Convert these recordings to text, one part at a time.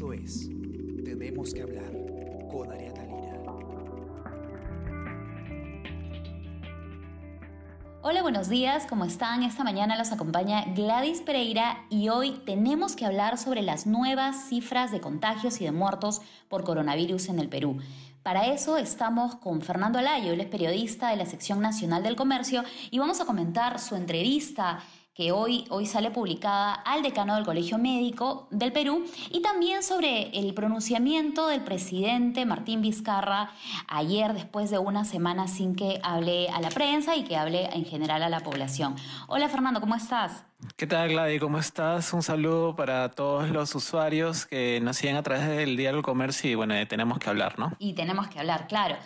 Esto es Tenemos que hablar con Ariana Lira. Hola, buenos días, ¿cómo están? Esta mañana los acompaña Gladys Pereira y hoy tenemos que hablar sobre las nuevas cifras de contagios y de muertos por coronavirus en el Perú. Para eso estamos con Fernando Alayo, él es periodista de la sección nacional del comercio y vamos a comentar su entrevista que hoy, hoy sale publicada al decano del Colegio Médico del Perú, y también sobre el pronunciamiento del presidente Martín Vizcarra ayer después de una semana sin que hable a la prensa y que hable en general a la población. Hola Fernando, ¿cómo estás? ¿Qué tal Gladys? ¿Cómo estás? Un saludo para todos los usuarios que nos siguen a través del Diario del Comercio y bueno, tenemos que hablar, ¿no? Y tenemos que hablar, claro.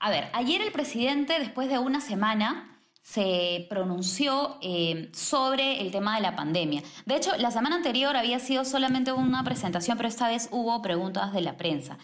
A ver, ayer el presidente, después de una semana, se pronunció eh, sobre el tema de la pandemia. De hecho, la semana anterior había sido solamente una presentación, pero esta vez hubo preguntas de la prensa.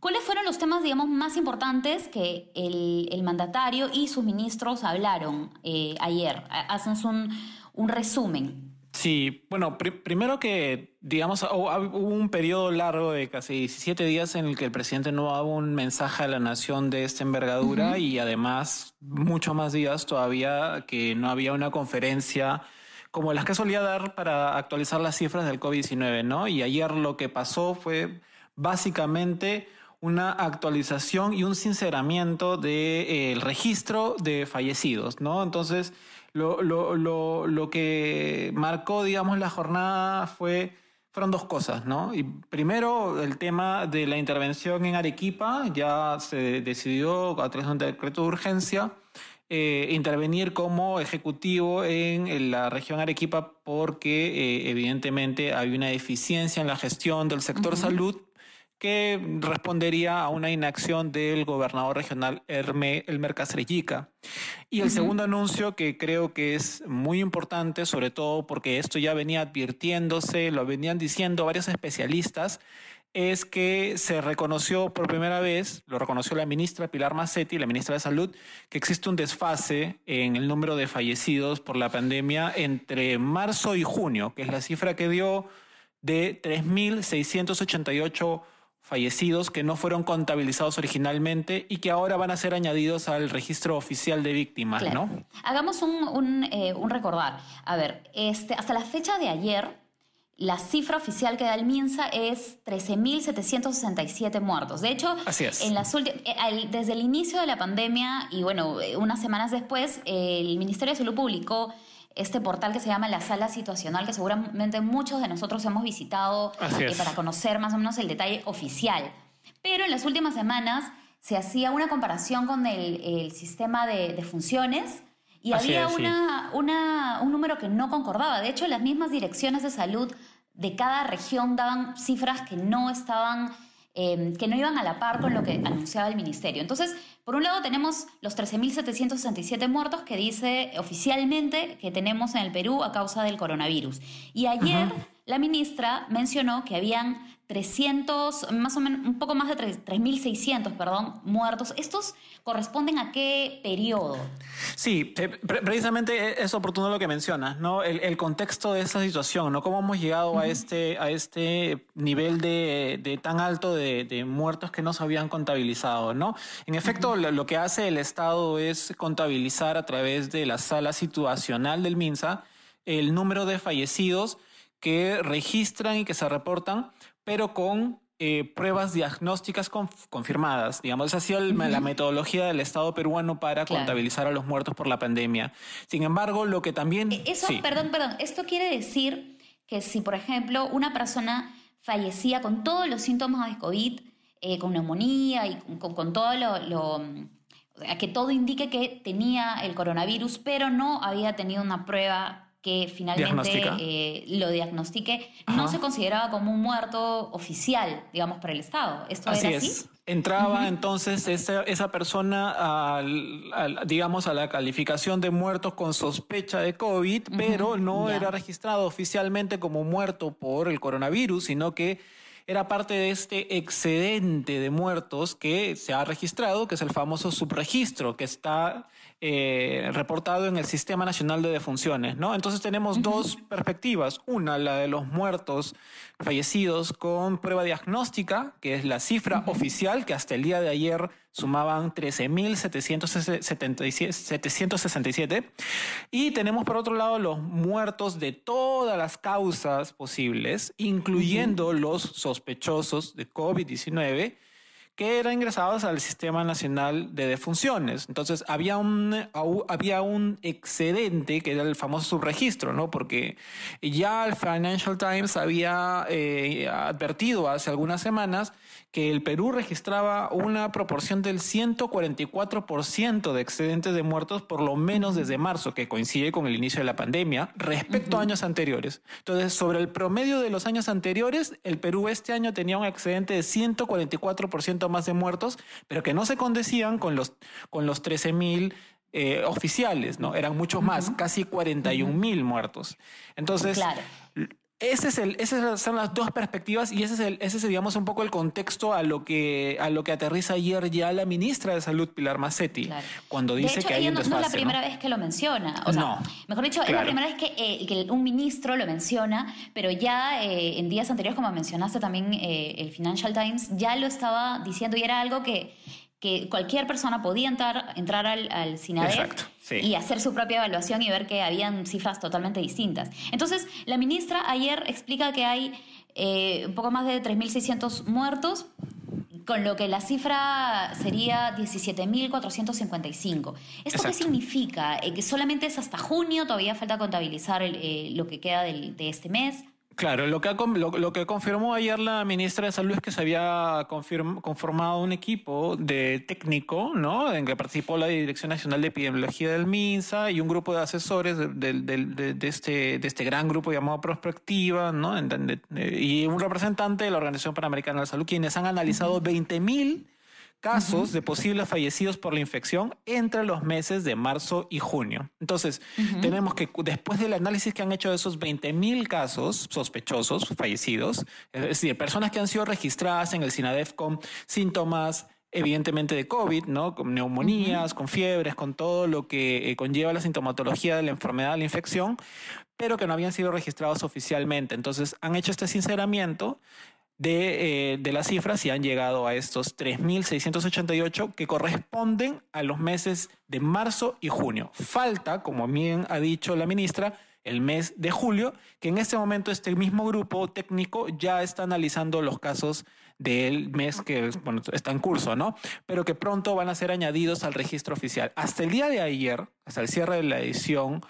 ¿Cuáles fueron los temas, digamos, más importantes que el, mandatario y sus ministros hablaron eh, ayer? Hacemos un, un resumen. Sí, bueno, primero que, digamos, hubo un periodo largo de casi 17 días en el que el presidente no daba un mensaje a la nación de esta envergadura y además muchos más días todavía que no había una conferencia como las que solía dar para actualizar las cifras del COVID-19, ¿no? Y ayer lo que pasó fue básicamente una actualización y un sinceramiento del de, eh, registro de fallecidos, ¿no? Entonces, lo, lo, lo, lo, que marcó, digamos, la jornada fue, fueron dos cosas, ¿no? Y primero, el tema de la intervención en Arequipa, ya se decidió a través de un decreto de urgencia. Eh, intervenir como ejecutivo en, la región Arequipa porque eh, evidentemente hay una deficiencia en la gestión del sector salud que respondería a una inacción del gobernador regional Herme, Elmer Castrellica. Y el segundo anuncio que creo que es muy importante, sobre todo porque esto ya venía advirtiéndose, lo venían diciendo varios especialistas, es que se reconoció por primera vez, lo reconoció la ministra Pilar Massetti, la ministra de Salud, que existe un desfase en el número de fallecidos por la pandemia entre marzo y junio, que es la cifra que dio de 3.688 fallecidos que no fueron contabilizados originalmente y que ahora van a ser añadidos al registro oficial de víctimas, ¿no? Hagamos un, eh, un, recordar. A ver, este, hasta la fecha de ayer, la cifra oficial que da el MINSA es 13.767 muertos. De hecho, En las eh, desde el inicio de la pandemia y bueno, eh, unas semanas después, el Ministerio de Salud publicó este portal que se llama La Sala Situacional, que seguramente muchos de nosotros hemos visitado eh, para conocer más o menos el detalle oficial. Pero en las últimas semanas se hacía una comparación con el, sistema de, funciones y había una, una, un número que no concordaba. De hecho, las mismas direcciones de salud de cada región daban cifras que no estaban Em, que no iban a la par con lo que anunciaba el ministerio. Entonces, por un lado tenemos los 13.767 muertos que dice oficialmente que tenemos en el Perú a causa del coronavirus. Y ayer la ministra mencionó que habían 300, más o menos, un poco más de 3.600, perdón, muertos. ¿Estos corresponden a qué periodo? Sí, precisamente es oportuno lo que mencionas, ¿no? El, contexto de esa situación, ¿no? Cómo hemos llegado a, este, a este nivel de, tan alto de, muertos que no se habían contabilizado, ¿no? En efecto, lo que hace el Estado es contabilizar a través de la sala situacional del MINSA el número de fallecidos que registran y que se reportan pero con eh, pruebas diagnósticas confirmadas. Digamos, esa ha sido la metodología del Estado peruano para contabilizar a los muertos por la pandemia. Sin embargo, lo que también... E-, eso, perdón, perdón, esto quiere decir que si, por ejemplo, una persona fallecía con todos los síntomas de COVID, eh, con neumonía y con, todo lo, lo que todo indique que tenía el coronavirus, pero no había tenido una prueba que finalmente eh, lo diagnostique, no se consideraba como un muerto oficial, digamos, para el Estado. ¿Esto así era así? Es. Entraba entonces esa, esa persona, digamos, a la calificación de muertos con sospecha de COVID, pero no era registrado oficialmente como muerto por el coronavirus, sino que era parte de este excedente de muertos que se ha registrado, que es el famoso subregistro, que está eh, reportado en el Sistema Nacional de Defunciones, ¿no? Entonces tenemos dos perspectivas. Una, la de los muertos fallecidos con prueba diagnóstica, que es la cifra oficial, que hasta el día de ayer sumaban 13.767. Y tenemos por otro lado los muertos de todas las causas posibles, incluyendo los sospechosos de COVID-19 que eran ingresados al Sistema Nacional de Defunciones. Entonces había un, había un excedente que era el famoso subregistro, ¿no? Porque ya el Financial Times había eh, advertido hace algunas semanas que el Perú registraba una proporción del 144% de excedentes de muertos por lo menos desde marzo, que coincide con el inicio de la pandemia, respecto a años anteriores. Entonces, sobre el promedio de los años anteriores, el Perú este año tenía un excedente de 144% más de muertos, pero que no se condecían con los, con los 13 mil eh, oficiales, ¿no? Eran muchos más, casi 41 mil muertos. Entonces, claro. Ese es el, esas son las dos perspectivas y ese es, el, ese es, digamos, un poco el contexto a lo que, a lo que aterriza ayer ya la ministra de Salud, Pilar Massetti, cuando dice que hay un desfase. No es la primera vez que lo menciona. O sea, mejor dicho, es la primera vez que, eh, que, un ministro lo menciona, pero ya eh, en días anteriores, como mencionaste también eh, el Financial Times, ya lo estaba diciendo y era algo que que cualquier persona podía entrar, entrar al, al y hacer su propia evaluación y ver que habían cifras totalmente distintas. Entonces, la ministra ayer explica que hay eh, un poco más de 3.600 muertos, con lo que la cifra sería 17.455. ¿Esto qué significa? Eh, ¿Que solamente es hasta junio? ¿Todavía falta contabilizar eh, lo que queda del, de este mes? Claro, lo que, lo, que confirmó ayer la ministra de Salud es que se había conformado un equipo de técnico, ¿no? En que participó la Dirección Nacional de Epidemiología del MINSA y un grupo de asesores de, este, de este gran grupo llamado Prospectiva, ¿no? Y un representante de la Organización Panamericana de la Salud, quienes han analizado 20.000 casos de posibles fallecidos por la infección entre los meses de marzo y junio. Entonces, tenemos que después del análisis que han hecho de esos 20.000 casos sospechosos fallecidos, es decir, personas que han sido registradas en el SINADEF con síntomas evidentemente de COVID, ¿no? Con neumonías, con fiebres, con todo lo que eh, conlleva la sintomatología de la enfermedad, de la infección, pero que no habían sido registrados oficialmente. Entonces, han hecho este sinceramiento de, eh, de, las cifras y han llegado a estos 3.688 que corresponden a los meses de marzo y junio. Falta, como bien ha dicho la ministra, el mes de julio, que en este momento este mismo grupo técnico ya está analizando los casos del mes que bueno, está en curso, ¿no? Pero que pronto van a ser añadidos al registro oficial. Hasta el día de ayer, hasta el cierre de la edición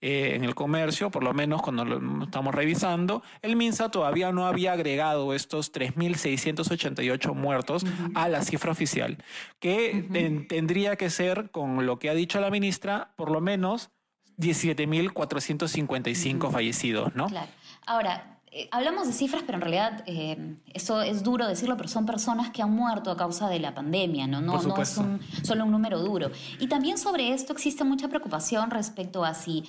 eh, en el comercio, por lo menos cuando lo estamos revisando, el MINSA todavía no había agregado estos 3.688 muertos a la cifra oficial, que tendría que ser, con lo que ha dicho la ministra, por lo menos 17.455 fallecidos, ¿no? Claro. Ahora, eh, hablamos de cifras, pero en realidad eh, eso es duro decirlo, pero son personas que han muerto a causa de la pandemia, ¿no? No, no es solo un número duro. Y también sobre esto existe mucha preocupación respecto a si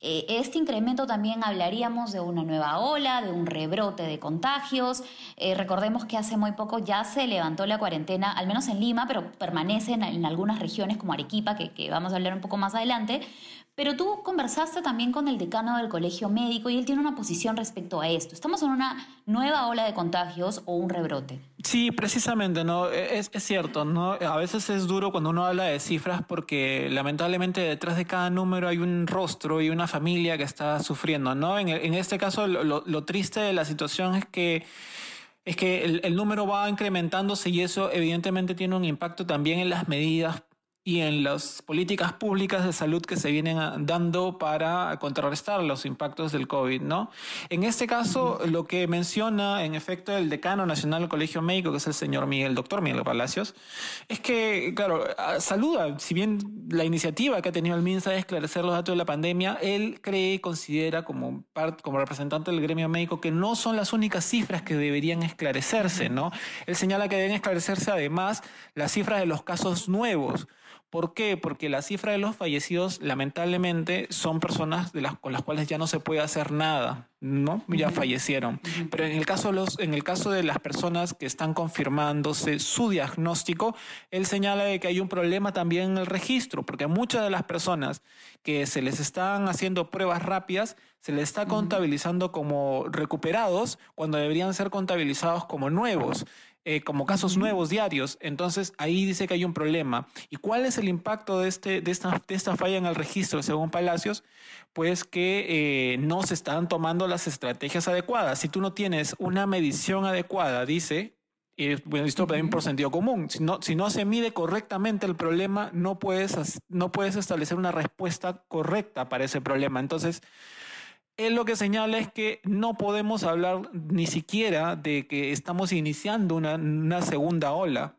eh, este incremento también hablaríamos de una nueva ola, de un rebrote de contagios. recordemos que hace muy poco ya se levantó la cuarentena, al menos en Lima, pero permanece en, algunas regiones como Arequipa, que, que vamos a hablar un poco más adelante. Pero tú conversaste también con el decano del colegio médico y él tiene una posición respecto a esto. ¿Estamos en una nueva ola de contagios o un rebrote? Sí, precisamente, ¿no? E-, es, cierto, ¿no? A veces es duro cuando uno habla de cifras porque lamentablemente detrás de cada número hay un rostro y una familia que está sufriendo, ¿no? En, este caso, lo, triste de la situación es que es que el, el, número va incrementándose y eso evidentemente tiene un impacto también en las medidas y en las políticas públicas de salud que se vienen dando para contrarrestar los impactos del COVID, ¿no? En este caso, lo que menciona en efecto el decano nacional del Colegio Médico, que es el señor Miguel, doctor Miguel Palacios, es que, claro, saluda, si bien la iniciativa que ha tenido el MINSA de esclarecer los datos de la pandemia, él cree y considera como, parte, como representante del gremio médico que no son las únicas cifras que deberían esclarecerse, ¿no? Él señala que deben esclarecerse además las cifras de los casos nuevos, ¿Por qué? Porque la cifra de los fallecidos lamentablemente son personas de las, con las cuales ya no se puede hacer nada, ¿no? Ya fallecieron. Pero en el, caso de los, en el caso de las personas que están confirmándose su diagnóstico, él señala de que hay un problema también en el registro, porque muchas de las personas que se les están haciendo pruebas rápidas, se les está contabilizando como recuperados cuando deberían ser contabilizados como nuevos. Eh, como casos nuevos diarios. Entonces ahí dice que hay un problema. ¿Y cuál es el impacto de, este, de, esta, de esta falla en el registro, según Palacios? Pues que eh, no se están tomando las estrategias adecuadas. Si tú no tienes una medición adecuada, dice, y bueno, esto también por sentido común. Si no, si no se mide correctamente el problema, no puedes, no puedes establecer una respuesta correcta para ese problema. Entonces, él lo que señala es que no podemos hablar ni siquiera de que estamos iniciando una, segunda ola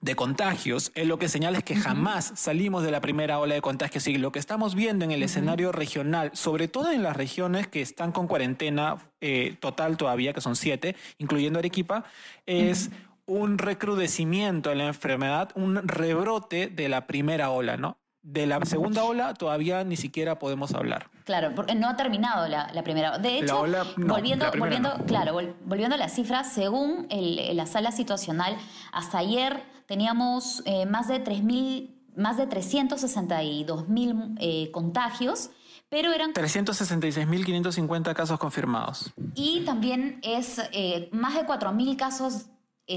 de contagios, él lo que señala es que jamás salimos de la primera ola de contagios. Y lo que estamos viendo en el escenario regional, sobre todo en las regiones que están con cuarentena eh, total todavía, que son siete, incluyendo Arequipa, es un recrudecimiento de la enfermedad, un rebrote de la primera ola, ¿no? De la segunda ola todavía ni siquiera podemos hablar. Claro, porque no ha terminado la, primera. De hecho, volviendo, volviendo, claro, volviendo a las cifras, según la sala situacional, hasta ayer teníamos eh, más de 3.000, más de 362.000 eh, contagios. Pero eran 366.550 casos confirmados. Y también es eh, más de 4.000 casos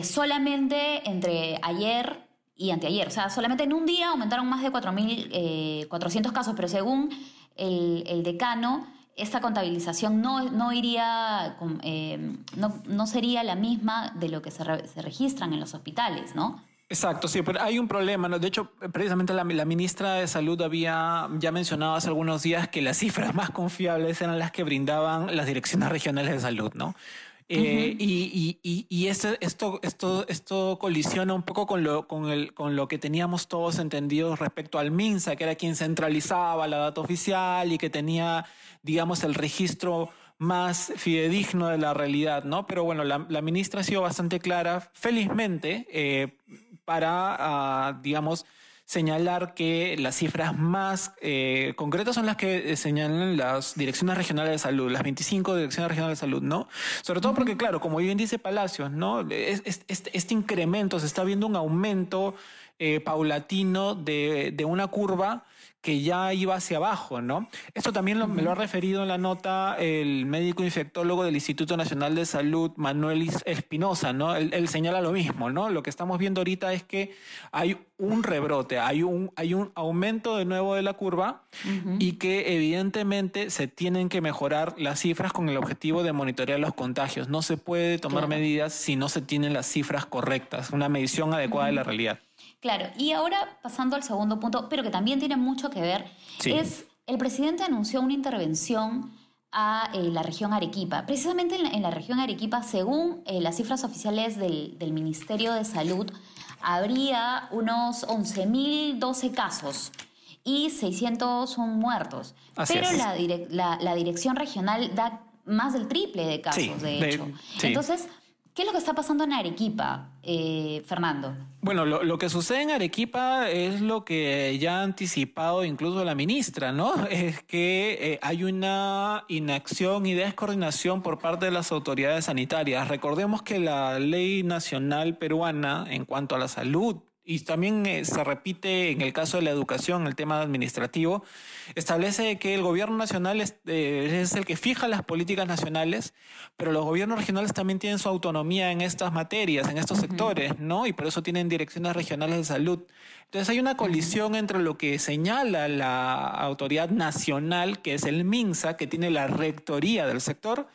solamente entre ayer y anteayer. O sea, solamente en un día aumentaron más de 4.400 eh, casos, pero según el, decano, esta contabilización no, no iría, eh, no, sería la misma de lo que se, registran en los hospitales, ¿no? Exacto, sí, pero hay un problema. ¿no? De hecho, precisamente la, la, ministra de Salud había ya mencionado hace algunos días que las cifras más confiables eran las que brindaban las direcciones regionales de salud, ¿no? Eh, y, y, y esto, esto, esto, esto colisiona un poco con lo, con, el, con lo que teníamos todos entendidos respecto al MINSA, que era quien centralizaba la data oficial y que tenía, digamos, el registro más fidedigno de la realidad, ¿no? Pero bueno, la, la ministra ha sido bastante clara, felizmente, eh, para, ah, digamos, señalar que las cifras más eh, concretas son las que eh, señalan las direcciones regionales de salud, las 25 direcciones regionales de salud, ¿no? Sobre todo porque, claro, como bien dice Palacios, ¿no? este, incremento, se está viendo un aumento eh, paulatino de, de una curva que ya iba hacia abajo, ¿no? Esto también me lo ha referido en la nota el médico infectólogo del Instituto Nacional de Salud, Manuel Espinosa, ¿no? Él, señala lo mismo, ¿no? Lo que estamos viendo ahorita es que hay un rebrote, hay un, hay un aumento de nuevo de la curva y que evidentemente se tienen que mejorar las cifras con el objetivo de monitorear los contagios. No se puede tomar medidas si no se tienen las cifras correctas, una medición adecuada de la realidad. Claro, y ahora pasando al segundo punto, pero que también tiene mucho que ver, es el presidente anunció una intervención a eh, la región Arequipa. Precisamente en la, región Arequipa, según eh, las cifras oficiales del, Ministerio de Salud, habría unos 11.012 casos y 600 son muertos. pero la, la, dirección regional da más del triple de casos, de hecho. Entonces, ¿Qué es lo que está pasando en Arequipa, eh, Fernando? Bueno, lo, que sucede en Arequipa es lo que ya ha anticipado incluso la ministra, ¿no? Es que eh, hay una inacción y descoordinación por parte de las autoridades sanitarias. Recordemos que la ley nacional peruana en cuanto a la salud y también eh, se repite en el caso de la educación, el tema administrativo, establece que el gobierno nacional eh, es, el que fija las políticas nacionales, pero los gobiernos regionales también tienen su autonomía en estas materias, en estos sectores, ¿no? Y por eso tienen direcciones regionales de salud. Entonces hay una colisión entre lo que señala la autoridad nacional, que es el MINSA, que tiene la rectoría del sector,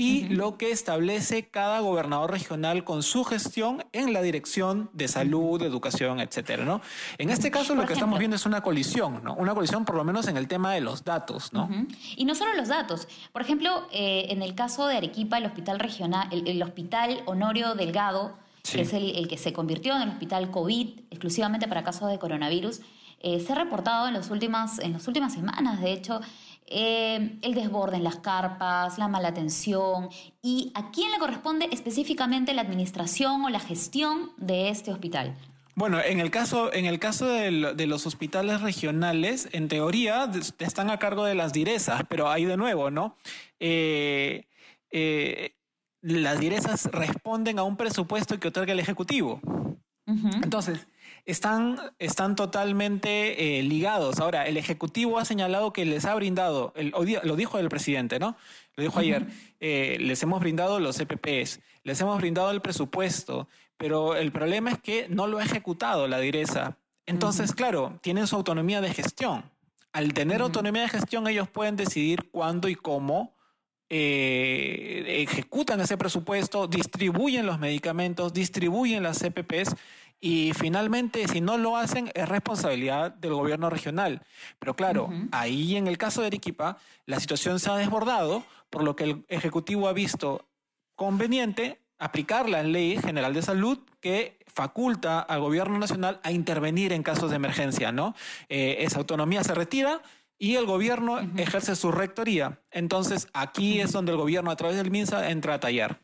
y lo que establece cada gobernador regional con su gestión en la dirección de salud, educación, etcétera, ¿no? En este caso lo que estamos viendo es una colisión, ¿no? Una colisión por lo menos en el tema de los datos, ¿no? Y no solo los datos. Por ejemplo, eh, en el caso de Arequipa, el hospital regional, el, hospital Honorio Delgado, que es el, que se convirtió en el hospital COVID exclusivamente para casos de coronavirus, eh, se ha reportado en, los últimas, en las últimas semanas, de hecho, eh, el desborde en las carpas, la mala atención y a quién le corresponde específicamente la administración o la gestión de este hospital. Bueno, en el caso, en el caso de, los hospitales regionales, en teoría están a cargo de las direzas, pero ahí de nuevo, ¿no? Eh, eh, las direzas responden a un presupuesto que otorga el Ejecutivo. Entonces, están, están totalmente eh, ligados. Ahora, el Ejecutivo ha señalado que les ha brindado, el, lo dijo el presidente, ¿no? Lo dijo ayer, eh, les hemos brindado los EPPs, les hemos brindado el presupuesto, pero el problema es que no lo ha ejecutado la direza. Entonces, claro, tienen su autonomía de gestión. Al tener autonomía de gestión, ellos pueden decidir cuándo y cómo eh, ejecutan ese presupuesto, distribuyen los medicamentos, distribuyen las EPPs y finalmente, si no lo hacen, es responsabilidad del gobierno regional. Pero claro, ahí en el caso de Arequipa, la situación se ha desbordado, por lo que el Ejecutivo ha visto conveniente aplicar la Ley General de Salud que faculta al gobierno nacional a intervenir en casos de emergencia, ¿no? Eh, esa autonomía se retira y el gobierno ejerce su rectoría. Entonces, aquí es donde el gobierno, a través del MINSA, entra a tallar.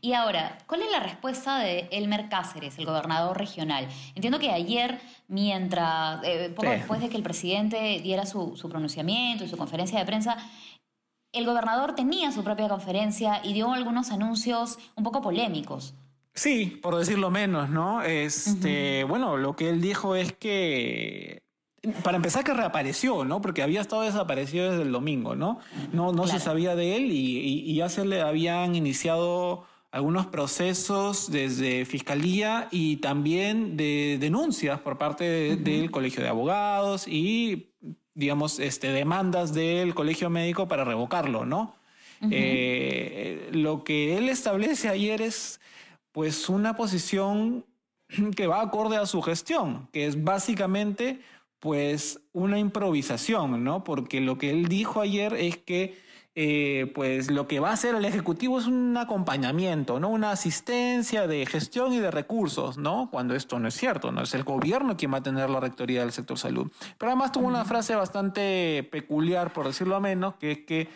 Y ahora, ¿cuál es la respuesta de Elmer Cáceres, el gobernador regional? Entiendo que ayer, mientras, eh, poco después de que el presidente diera su, su pronunciamiento y su conferencia de prensa, el gobernador tenía su propia conferencia y dio algunos anuncios un poco polémicos. Sí, por decirlo menos, ¿no? Este, Bueno, lo que él dijo es que para empezar que reapareció, ¿no? Porque había estado desaparecido desde el domingo, ¿no? No, no se sabía de él y, ya se le habían iniciado algunos procesos desde fiscalía y también de denuncias por parte del Colegio de Abogados y, digamos, este, demandas del Colegio Médico para revocarlo, ¿no? Eh, lo que él establece ayer es, pues, una posición que va acorde a su gestión, que es básicamente pues una improvisación, ¿no? Porque lo que él dijo ayer es que eh, pues lo que va a hacer el Ejecutivo es un acompañamiento, ¿no? Una asistencia de gestión y de recursos, ¿no? Cuando esto no es cierto, ¿no? Es el gobierno quien va a tener la rectoría del sector salud. Pero además tuvo una frase bastante peculiar, por decirlo menos, que es que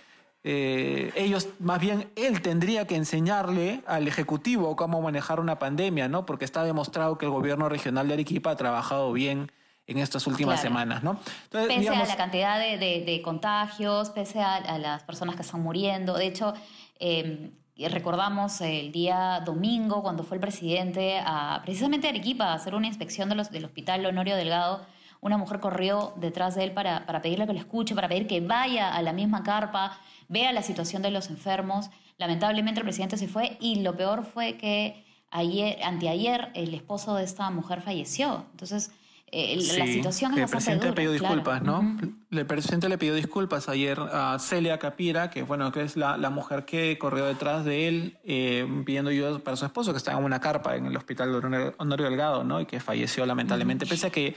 eh, ellos, más bien él tendría que enseñarle al Ejecutivo cómo manejar una pandemia, ¿no? Porque está demostrado que el gobierno regional de Arequipa ha trabajado bien en estas últimas semanas, ¿no? pese a la cantidad de, contagios, pese a, las personas que están muriendo. De hecho, em, recordamos el día domingo cuando fue el presidente a precisamente a Arequipa a hacer una inspección de los, del hospital Honorio Delgado. Una mujer corrió detrás de él para, para pedirle que lo escuche, para pedir que vaya a la misma carpa, vea la situación de los enfermos. Lamentablemente el presidente se fue y lo peor fue que ayer, anteayer, el esposo de esta mujer falleció. Entonces, eh, la situación es el presidente le pidió disculpas, ¿no? El presidente le pidió disculpas ayer a Celia Capira, que bueno, que es la, mujer que corrió detrás de él eh, pidiendo ayuda para su esposo, que estaba en una carpa en el hospital de Honorio Delgado, ¿no? Y que falleció lamentablemente, pese a que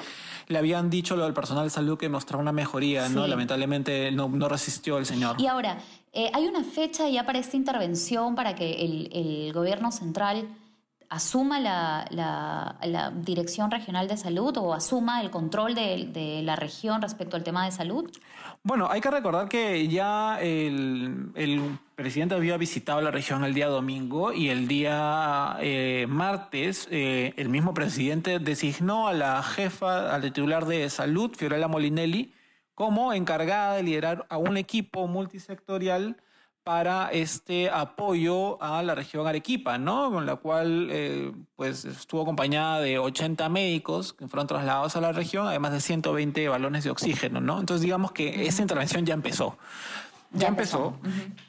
le habían dicho lo del personal de salud que mostraba una mejoría, ¿no? Lamentablemente no, no, resistió el señor. Y ahora, eh, hay una fecha ya para esta intervención para que el, el gobierno central asuma la, Dirección Regional de Salud o asuma el control de, la región respecto al tema de salud? Bueno, hay que recordar que ya el, presidente había visitado la región el día domingo y el día eh, martes eh, el mismo presidente designó a la jefa, al titular de salud, Fiorella Molinelli, como encargada de liderar a un equipo multisectorial para este apoyo a la región Arequipa, ¿no? Con la cual eh, pues estuvo acompañada de 80 médicos que fueron trasladados a la región, además de 120 balones de oxígeno, ¿no? Entonces digamos que esa intervención ya empezó. Ya, empezó.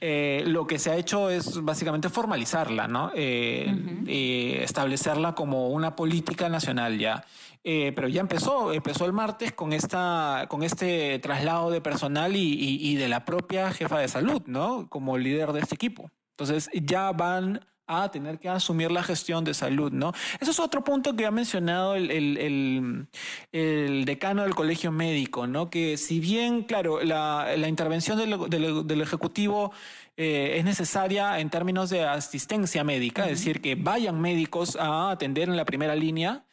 Eh, lo que se ha hecho es básicamente formalizarla, ¿no? Eh, establecerla como una política nacional ya. Eh, pero ya empezó, empezó el martes con, esta, con este traslado de personal y, de la propia jefa de salud, ¿no? Como líder de este equipo. Entonces ya van a tener que asumir la gestión de salud, ¿no? Eso es otro punto que ha mencionado el, decano del colegio médico, ¿no? Que si bien, claro, la, intervención del, Ejecutivo eh, es necesaria en términos de asistencia médica, es decir, que vayan médicos a atender en la primera línea,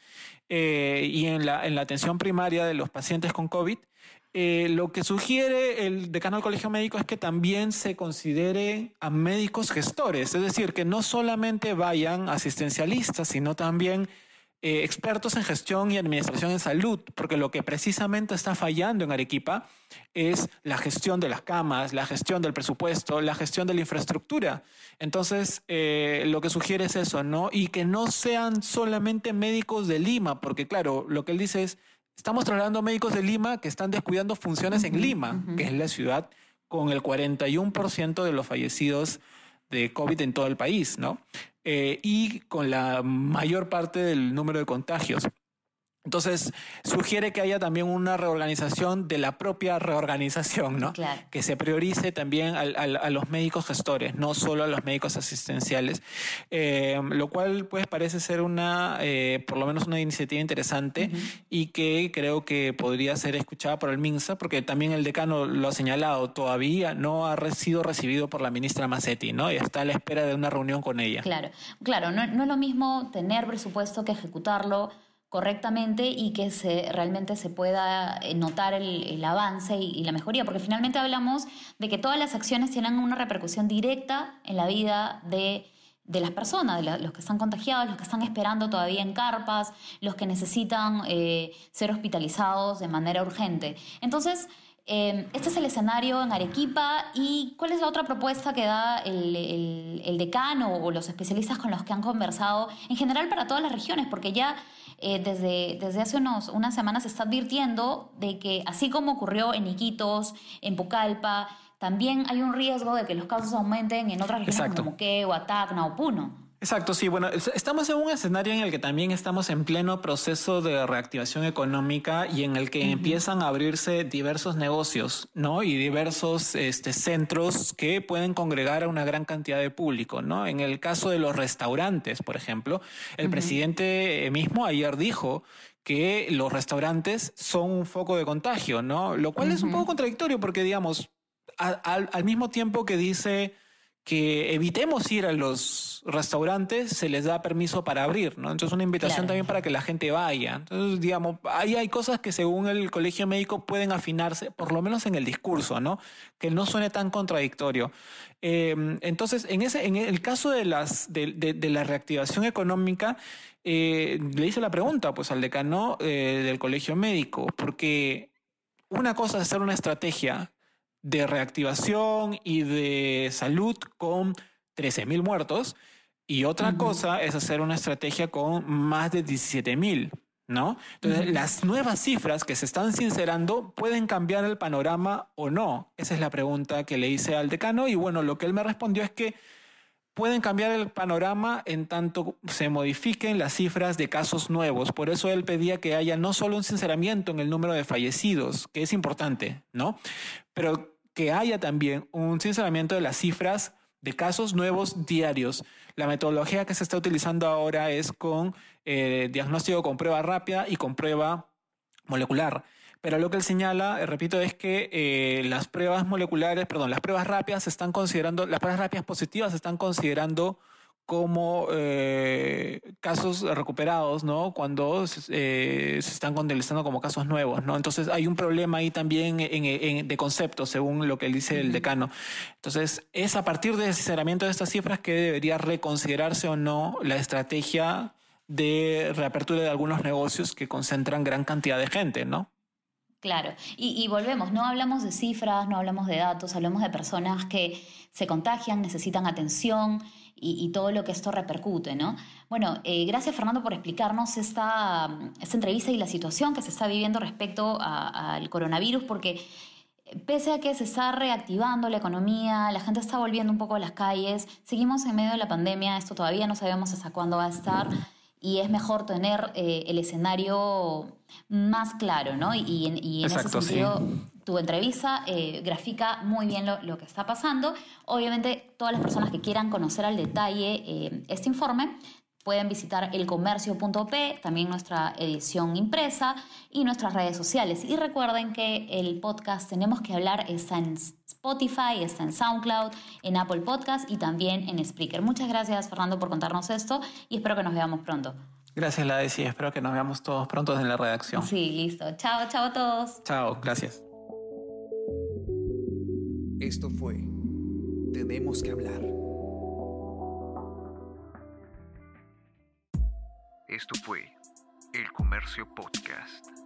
eh, y en la, en la atención primaria de los pacientes con COVID, eh, lo que sugiere el decano del Colegio Médico es que también se considere a médicos gestores, es decir, que no solamente vayan asistencialistas, sino también eh, expertos en gestión y administración en salud, porque lo que precisamente está fallando en Arequipa es la gestión de las camas, la gestión del presupuesto, la gestión de la infraestructura. Entonces, eh, lo que sugiere es eso, ¿no? Y que no sean solamente médicos de Lima, porque claro, lo que él dice es, estamos trasladando médicos de Lima que están descuidando funciones en Lima, que es la ciudad con el 41% de los fallecidos de COVID en todo el país, ¿no? Eh, y con la mayor parte del número de contagios. Entonces, sugiere que haya también una reorganización de la propia reorganización, ¿no? Que se priorice también a los médicos gestores, no solo a los médicos asistenciales, eh, lo cual pues parece ser una, eh, por lo menos una iniciativa interesante y que creo que podría ser escuchada por el MINSA, porque también el decano lo ha señalado, todavía no ha sido recibido por la ministra Massetti, ¿no? Y está a la espera de una reunión con ella. Claro, claro, no, no es lo mismo tener presupuesto que ejecutarlo correctamente y que se, realmente se pueda eh, notar el, avance y, la mejoría, porque finalmente hablamos de que todas las acciones tienen una repercusión directa en la vida de, las personas, de los que están contagiados, los que están esperando todavía en carpas, los que necesitan eh, ser hospitalizados de manera urgente. Entonces, eh, este es el escenario en Arequipa y cuál es la otra propuesta que da el, el, decano o los especialistas con los que han conversado en general para todas las regiones, porque ya eh, desde, desde hace unos, unas semanas se está advirtiendo de que así como ocurrió en Iquitos, en Pucallpa, también hay un riesgo de que los casos aumenten en otras regiones como Moquegua, o Tacna o Puno. Exacto, sí. Bueno, estamos en un escenario en el que también estamos en pleno proceso de reactivación económica y en el que empiezan a abrirse diversos negocios, ¿no? Y diversos este, centros que pueden congregar a una gran cantidad de público, ¿no? En el caso de los restaurantes, por ejemplo, el presidente mismo ayer dijo que los restaurantes son un foco de contagio, ¿no? Lo cual es un poco contradictorio porque, digamos, al mismo tiempo que dice que evitemos ir a los restaurantes, se les da permiso para abrir, ¿no? Entonces una invitación también para que la gente vaya. Entonces, digamos, ahí hay cosas que según el colegio médico pueden afinarse, por lo menos en el discurso, ¿no? Que no suene tan contradictorio. Em, entonces, en, ese, en el caso de, las, de, la reactivación económica, eh, le hice la pregunta pues al decano eh, del colegio médico, porque una cosa es hacer una estrategia de reactivación y de salud con 13.000 muertos. Y otra cosa es hacer una estrategia con más de 17.000, ¿no? Entonces, las nuevas cifras que se están sincerando pueden cambiar el panorama o no. Esa es la pregunta que le hice al decano y bueno, lo que él me respondió es que pueden cambiar el panorama en tanto se modifiquen las cifras de casos nuevos. Por eso él pedía que haya no solo un sinceramiento en el número de fallecidos, que es importante, ¿no? Pero que haya también un sinceramiento de las cifras de casos nuevos diarios. La metodología que se está utilizando ahora es con eh, diagnóstico con prueba rápida y con prueba molecular. Pero lo que él señala, eh, repito, es que eh, las pruebas moleculares, perdón, las pruebas rápidas se están considerando, las pruebas rápidas positivas se están considerando como eh, casos recuperados, ¿no? Cuando eh, se están contabilizando como casos nuevos, ¿no? Entonces hay un problema ahí también de concepto, según lo que dice el decano. Entonces es a partir del sinceramiento de estas cifras que debería reconsiderarse o no la estrategia de reapertura de algunos negocios que concentran gran cantidad de gente, ¿no? Claro, y, volvemos, no hablamos de cifras, no hablamos de datos, hablamos de personas que se contagian, necesitan atención y, todo lo que esto repercute, ¿no? Bueno, eh, gracias Fernando por explicarnos esta, esta, entrevista y la situación que se está viviendo respecto al coronavirus, porque eh, pese a que se está reactivando la economía, la gente está volviendo un poco a las calles, seguimos en medio de la pandemia, esto todavía no sabemos hasta cuándo va a estar y es mejor tener eh, el escenario más claro, ¿no? Y, en, ese sentido, tu entrevista eh, grafica muy bien lo, que está pasando. Obviamente, todas las personas que quieran conocer al detalle eh, este informe pueden visitar elcomercio.p, también nuestra edición impresa y nuestras redes sociales. Y recuerden que el podcast Tenemos que hablar está en Spotify, está en SoundCloud, en Apple Podcast y también en Spreaker. Muchas gracias Fernando por contarnos esto y espero que nos veamos pronto. Gracias, Ladesi. Espero que nos veamos todos pronto en la redacción. Sí, listo. Chao, chao a todos. Chao, gracias. Esto fue Tenemos que hablar. Esto fue El Comercio Podcast.